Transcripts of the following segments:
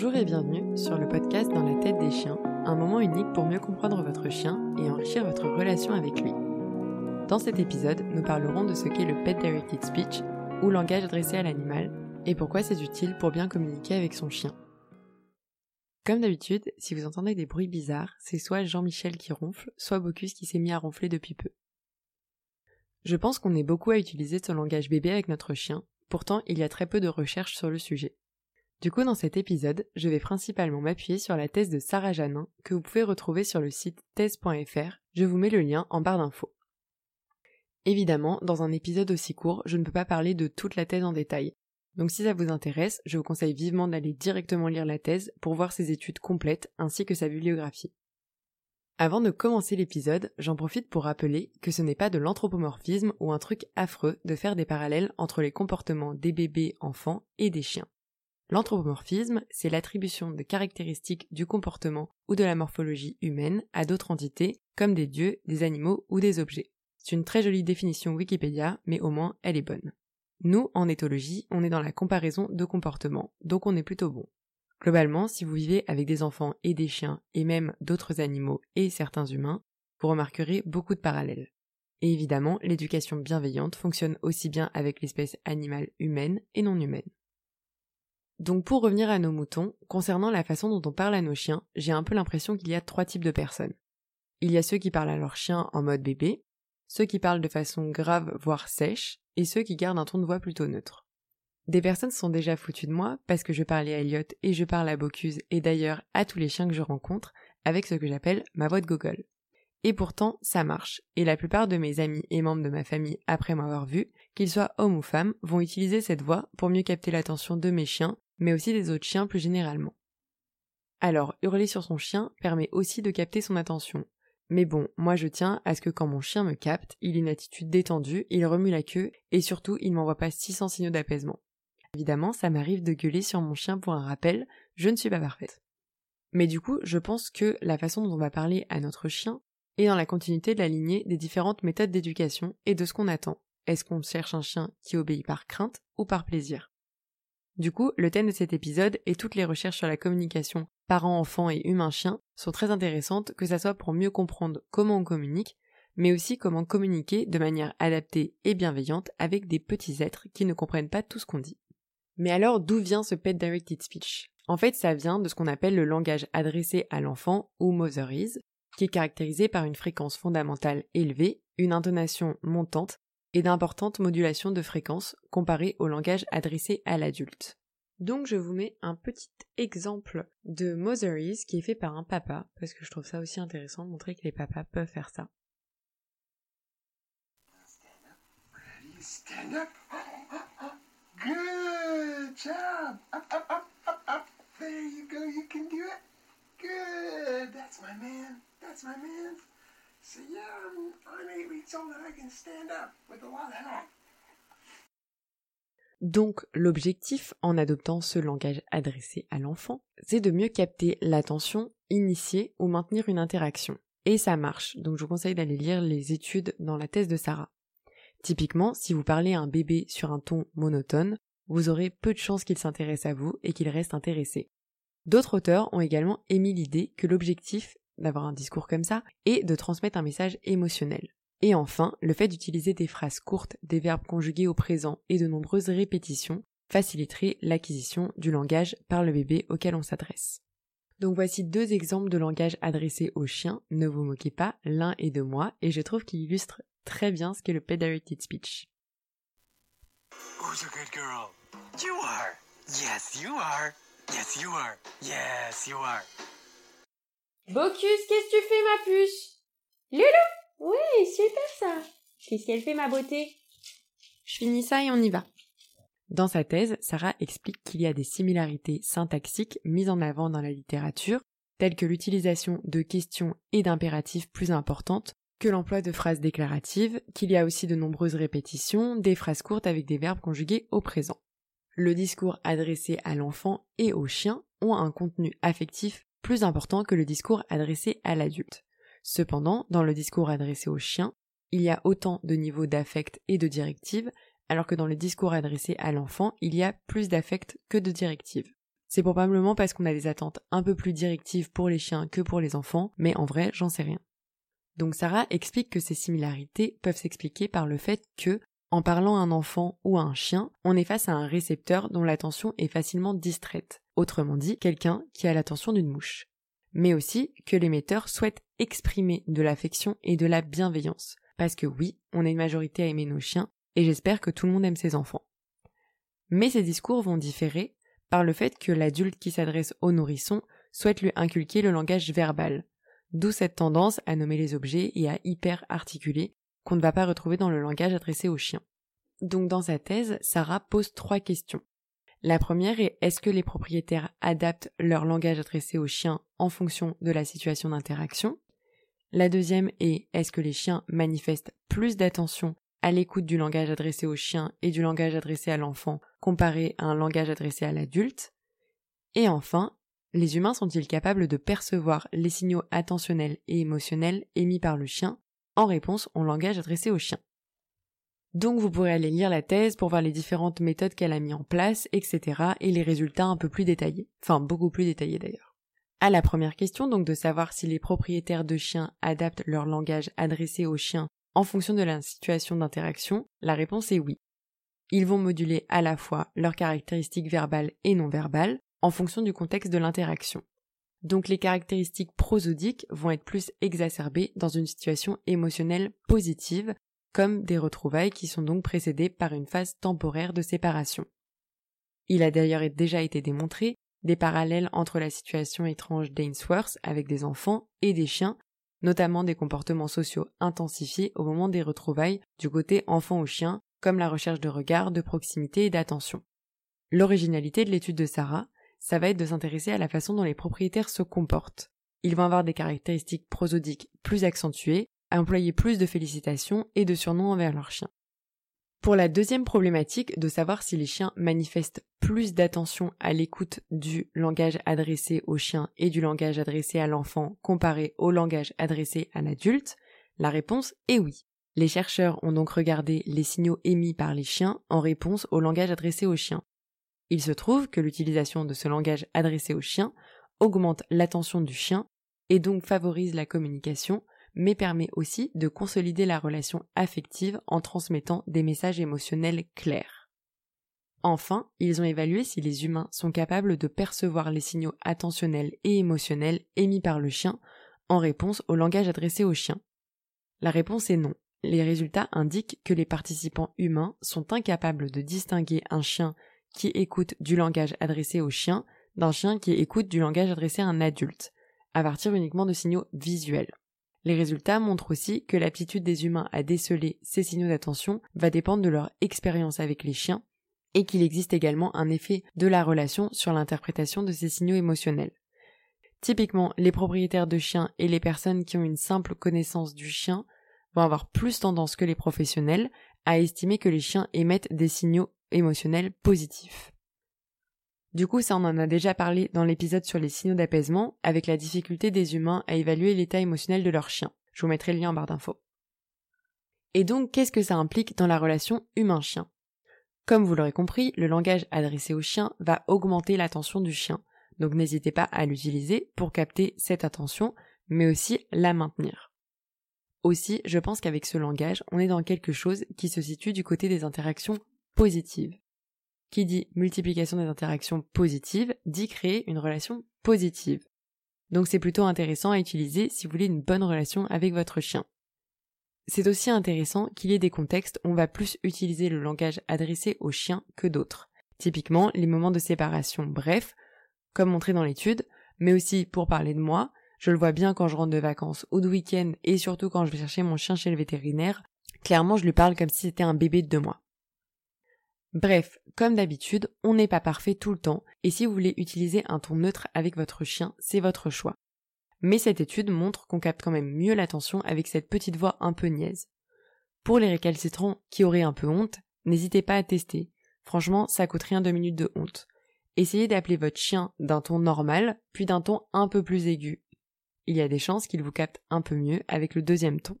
Bonjour et bienvenue sur le podcast Dans la tête des chiens, un moment unique pour mieux comprendre votre chien et enrichir votre relation avec lui. Dans cet épisode, nous parlerons de ce qu'est le Pet Directed Speech, ou langage adressé à l'animal, et pourquoi c'est utile pour bien communiquer avec son chien. Comme d'habitude, si vous entendez des bruits bizarres, c'est soit Jean-Michel qui ronfle, soit Bocus qui s'est mis à ronfler depuis peu. Je pense qu'on est beaucoup à utiliser ce langage bébé avec notre chien, pourtant il y a très peu de recherches sur le sujet. Du coup, dans cet épisode, je vais principalement m'appuyer sur la thèse de Sarah Janin, que vous pouvez retrouver sur le site thèse.fr, je vous mets le lien en barre d'infos. Évidemment, dans un épisode aussi court, je ne peux pas parler de toute la thèse en détail. Donc si ça vous intéresse, je vous conseille vivement d'aller directement lire la thèse pour voir ses études complètes ainsi que sa bibliographie. Avant de commencer l'épisode, j'en profite pour rappeler que ce n'est pas de l'anthropomorphisme ou un truc affreux de faire des parallèles entre les comportements des bébés enfants et des chiens. L'anthropomorphisme, c'est l'attribution de caractéristiques du comportement ou de la morphologie humaine à d'autres entités, comme des dieux, des animaux ou des objets. C'est une très jolie définition Wikipédia, mais au moins elle est bonne. Nous, en éthologie, on est dans la comparaison de comportements, donc on est plutôt bon. Globalement, si vous vivez avec des enfants et des chiens, et même d'autres animaux et certains humains, vous remarquerez beaucoup de parallèles. Et évidemment, l'éducation bienveillante fonctionne aussi bien avec l'espèce animale humaine et non humaine. Donc pour revenir à nos moutons, concernant la façon dont on parle à nos chiens, j'ai un peu l'impression qu'il y a trois types de personnes. Il y a ceux qui parlent à leur chien en mode bébé, ceux qui parlent de façon grave voire sèche, et ceux qui gardent un ton de voix plutôt neutre. Des personnes sont déjà foutues de moi parce que je parle à Elliot et je parle à Bocuse et d'ailleurs à tous les chiens que je rencontre avec ce que j'appelle ma voix de gogol. Et pourtant, ça marche, et la plupart de mes amis et membres de ma famille, après m'avoir vu, qu'ils soient hommes ou femmes, vont utiliser cette voix pour mieux capter l'attention de mes chiens, mais aussi des autres chiens plus généralement. Alors, hurler sur son chien permet aussi de capter son attention. Mais bon, moi je tiens à ce que quand mon chien me capte, il ait une attitude détendue, il remue la queue, et surtout il m'envoie pas 600 signaux d'apaisement. Évidemment, ça m'arrive de gueuler sur mon chien pour un rappel, je ne suis pas parfaite. Mais du coup, je pense que la façon dont on va parler à notre chien est dans la continuité de la lignée des différentes méthodes d'éducation et de ce qu'on attend. Est-ce qu'on cherche un chien qui obéit par crainte ou par plaisir? Du coup, le thème de cet épisode et toutes les recherches sur la communication parent-enfant et humain-chien sont très intéressantes, que ça soit pour mieux comprendre comment on communique, mais aussi comment communiquer de manière adaptée et bienveillante avec des petits êtres qui ne comprennent pas tout ce qu'on dit. Mais alors d'où vient ce Pet Directed Speech? En fait, ça vient de ce qu'on appelle le langage adressé à l'enfant ou Motherese, qui est caractérisé par une fréquence fondamentale élevée, une intonation montante et d'importantes modulations de fréquence comparées au langage adressé à l'adulte. Donc je vous mets un petit exemple de Motherese qui est fait par un papa, parce que je trouve ça aussi intéressant de montrer que les papas peuvent faire ça. Good. That's my man. That's my man. I can stand up with. Donc l'objectif en adoptant ce langage adressé à l'enfant, c'est de mieux capter l'attention, initier ou maintenir une interaction. Et ça marche, donc je vous conseille d'aller lire les études dans la thèse de Sarah. Typiquement, si vous parlez à un bébé sur un ton monotone, vous aurez peu de chances qu'il s'intéresse à vous et qu'il reste intéressé. D'autres auteurs ont également émis l'idée que l'objectif d'avoir un discours comme ça est de transmettre un message émotionnel. Et enfin, le fait d'utiliser des phrases courtes, des verbes conjugués au présent et de nombreuses répétitions faciliterait l'acquisition du langage par le bébé auquel on s'adresse. Donc voici deux exemples de langage adressé aux chiens, ne vous moquez pas, l'un est de moi, et je trouve qu'il illustre très bien ce qu'est le Pedirected Speech. A good? You are. Yes, you are. Yes, you are. Yes, you are. Bocus, qu'est-ce que tu fais, ma puce? Loulou Oui, super ça. Qu'est-ce qu'elle fait, ma beauté? Je finis ça et on y va. Dans sa thèse, Sarah explique qu'il y a des similarités syntaxiques mises en avant dans la littérature, telles que l'utilisation de questions et d'impératifs plus importantes que l'emploi de phrases déclaratives, qu'il y a aussi de nombreuses répétitions, des phrases courtes avec des verbes conjugués au présent. Le discours adressé à l'enfant et au chien ont un contenu affectif plus important que le discours adressé à l'adulte. Cependant, dans le discours adressé au chien, il y a autant de niveaux d'affect et de directives, alors que dans le discours adressé à l'enfant, il y a plus d'affect que de directives. C'est probablement parce qu'on a des attentes un peu plus directives pour les chiens que pour les enfants, mais en vrai, j'en sais rien. Donc Sarah explique que ces similarités peuvent s'expliquer par le fait que, en parlant à un enfant ou à un chien, on est face à un récepteur dont l'attention est facilement distraite, autrement dit, quelqu'un qui a l'attention d'une mouche. Mais aussi que l'émetteur souhaite exprimer de l'affection et de la bienveillance, parce que oui, on est une majorité à aimer nos chiens, et j'espère que tout le monde aime ses enfants. Mais ces discours vont différer par le fait que l'adulte qui s'adresse au nourrisson souhaite lui inculquer le langage verbal, d'où cette tendance à nommer les objets et à hyper articuler qu'on ne va pas retrouver dans le langage adressé aux chiens. Donc dans sa thèse, Sarah pose trois questions. La première est est-ce que les propriétaires adaptent leur langage adressé aux chiens en fonction de la situation d'interaction? La deuxième est est-ce que les chiens manifestent plus d'attention à l'écoute du langage adressé aux chiens et du langage adressé à l'enfant comparé à un langage adressé à l'adulte? Et enfin, les humains sont-ils capables de percevoir les signaux attentionnels et émotionnels émis par le chien en réponse au langage adressé au chien donc vous pourrez aller lire la thèse pour voir les différentes méthodes qu'elle a mis en place, etc. et les résultats un peu plus détaillés. Enfin beaucoup plus détaillés d'ailleurs. À la première question, donc de savoir si les propriétaires de chiens adaptent leur langage adressé aux chiens en fonction de la situation d'interaction, la réponse est oui. Ils vont moduler à la fois leurs caractéristiques verbales et non verbales en fonction du contexte de l'interaction. Donc les caractéristiques prosodiques vont être plus exacerbées dans une situation émotionnelle positive, comme des retrouvailles qui sont donc précédées par une phase temporaire de séparation. Il a d'ailleurs déjà été démontré des parallèles entre la situation étrange d'Ainsworth avec des enfants et des chiens, notamment des comportements sociaux intensifiés au moment des retrouvailles du côté enfant ou chien, comme la recherche de regard, de proximité et d'attention. L'originalité de l'étude de Sarah, ça va être de s'intéresser à la façon dont les propriétaires se comportent. Ils vont avoir des caractéristiques prosodiques plus accentuées, employer plus de félicitations et de surnoms envers leurs chiens. Pour la deuxième problématique de savoir si les chiens manifestent plus d'attention à l'écoute du langage adressé au chien et du langage adressé à l'enfant comparé au langage adressé à l'adulte, la réponse est oui. Les chercheurs ont donc regardé les signaux émis par les chiens en réponse au langage adressé aux chiens. Il se trouve que l'utilisation de ce langage adressé au chien augmente l'attention du chien et donc favorise la communication, mais permet aussi de consolider la relation affective en transmettant des messages émotionnels clairs. Enfin, ils ont évalué si les humains sont capables de percevoir les signaux attentionnels et émotionnels émis par le chien en réponse au langage adressé au chien. La réponse est non. Les résultats indiquent que les participants humains sont incapables de distinguer un chien qui écoute du langage adressé au chien d'un chien qui écoute du langage adressé à un adulte, à partir uniquement de signaux visuels. Les résultats montrent aussi que l'aptitude des humains à déceler ces signaux d'attention va dépendre de leur expérience avec les chiens et qu'il existe également un effet de la relation sur l'interprétation de ces signaux émotionnels. Typiquement, les propriétaires de chiens et les personnes qui ont une simple connaissance du chien vont avoir plus tendance que les professionnels à estimer que les chiens émettent des signaux émotionnels positifs. Du coup, ça on en a déjà parlé dans l'épisode sur les signaux d'apaisement, avec la difficulté des humains à évaluer l'état émotionnel de leur chien. Je vous mettrai le lien en barre d'infos. Et donc, qu'est-ce que ça implique dans la relation humain-chien? Comme vous l'aurez compris, le langage adressé au chien va augmenter l'attention du chien, donc n'hésitez pas à l'utiliser pour capter cette attention, mais aussi la maintenir. Aussi, je pense qu'avec ce langage, on est dans quelque chose qui se situe du côté des interactions Qui dit multiplication des interactions positives dit créer une relation positive. Donc c'est plutôt intéressant à utiliser si vous voulez une bonne relation avec votre chien. C'est aussi intéressant qu'il y ait des contextes où on va plus utiliser le langage adressé aux chiens que d'autres. Typiquement les moments de séparation, bref, comme montré dans l'étude, mais aussi pour parler de moi, je le vois bien quand je rentre de vacances ou de week-end et surtout quand je vais chercher mon chien chez le vétérinaire, clairement je lui parle comme si c'était un bébé de deux mois. Bref, comme d'habitude, on n'est pas parfait tout le temps, et si vous voulez utiliser un ton neutre avec votre chien, c'est votre choix. Mais cette étude montre qu'on capte quand même mieux l'attention avec cette petite voix un peu niaise. Pour les récalcitrants qui auraient un peu honte, n'hésitez pas à tester. Franchement, ça coûte rien deux minutes de honte. Essayez d'appeler votre chien d'un ton normal, puis d'un ton un peu plus aigu. Il y a des chances qu'il vous capte un peu mieux avec le deuxième ton.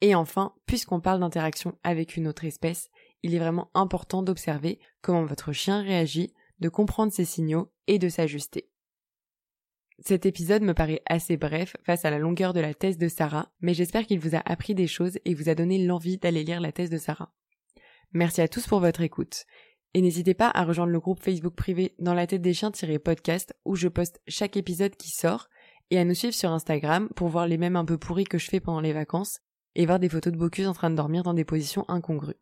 Et enfin, puisqu'on parle d'interaction avec une autre espèce, il est vraiment important d'observer comment votre chien réagit de comprendre ses signaux et de s'ajuster. Cet épisode me paraît assez bref face à la longueur de la thèse de Sarah, mais j'espère qu'il vous a appris des choses et vous a donné l'envie d'aller lire la thèse de Sarah. Merci à tous pour votre écoute. Et n'hésitez pas à rejoindre le groupe Facebook privé dans la tête des chiens-podcast où je poste chaque épisode qui sort et à nous suivre sur Instagram pour voir les mêmes un peu pourris que je fais pendant les vacances et voir des photos de Bocuse en train de dormir dans des positions incongrues.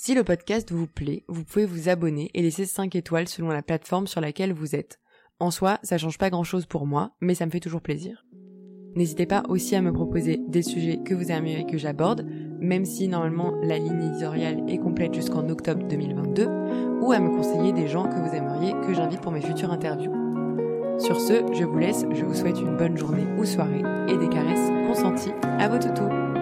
Si le podcast vous plaît, vous pouvez vous abonner et laisser 5 étoiles selon la plateforme sur laquelle vous êtes. En soi, ça change pas grand chose pour moi, mais ça me fait toujours plaisir. N'hésitez pas aussi à me proposer des sujets que vous aimeriez que j'aborde, même si normalement la ligne éditoriale est complète jusqu'en octobre 2022, ou à me conseiller des gens que vous aimeriez que j'invite pour mes futures interviews. Sur ce, je vous laisse, je vous souhaite une bonne journée ou soirée et des caresses consenties à vos toutous.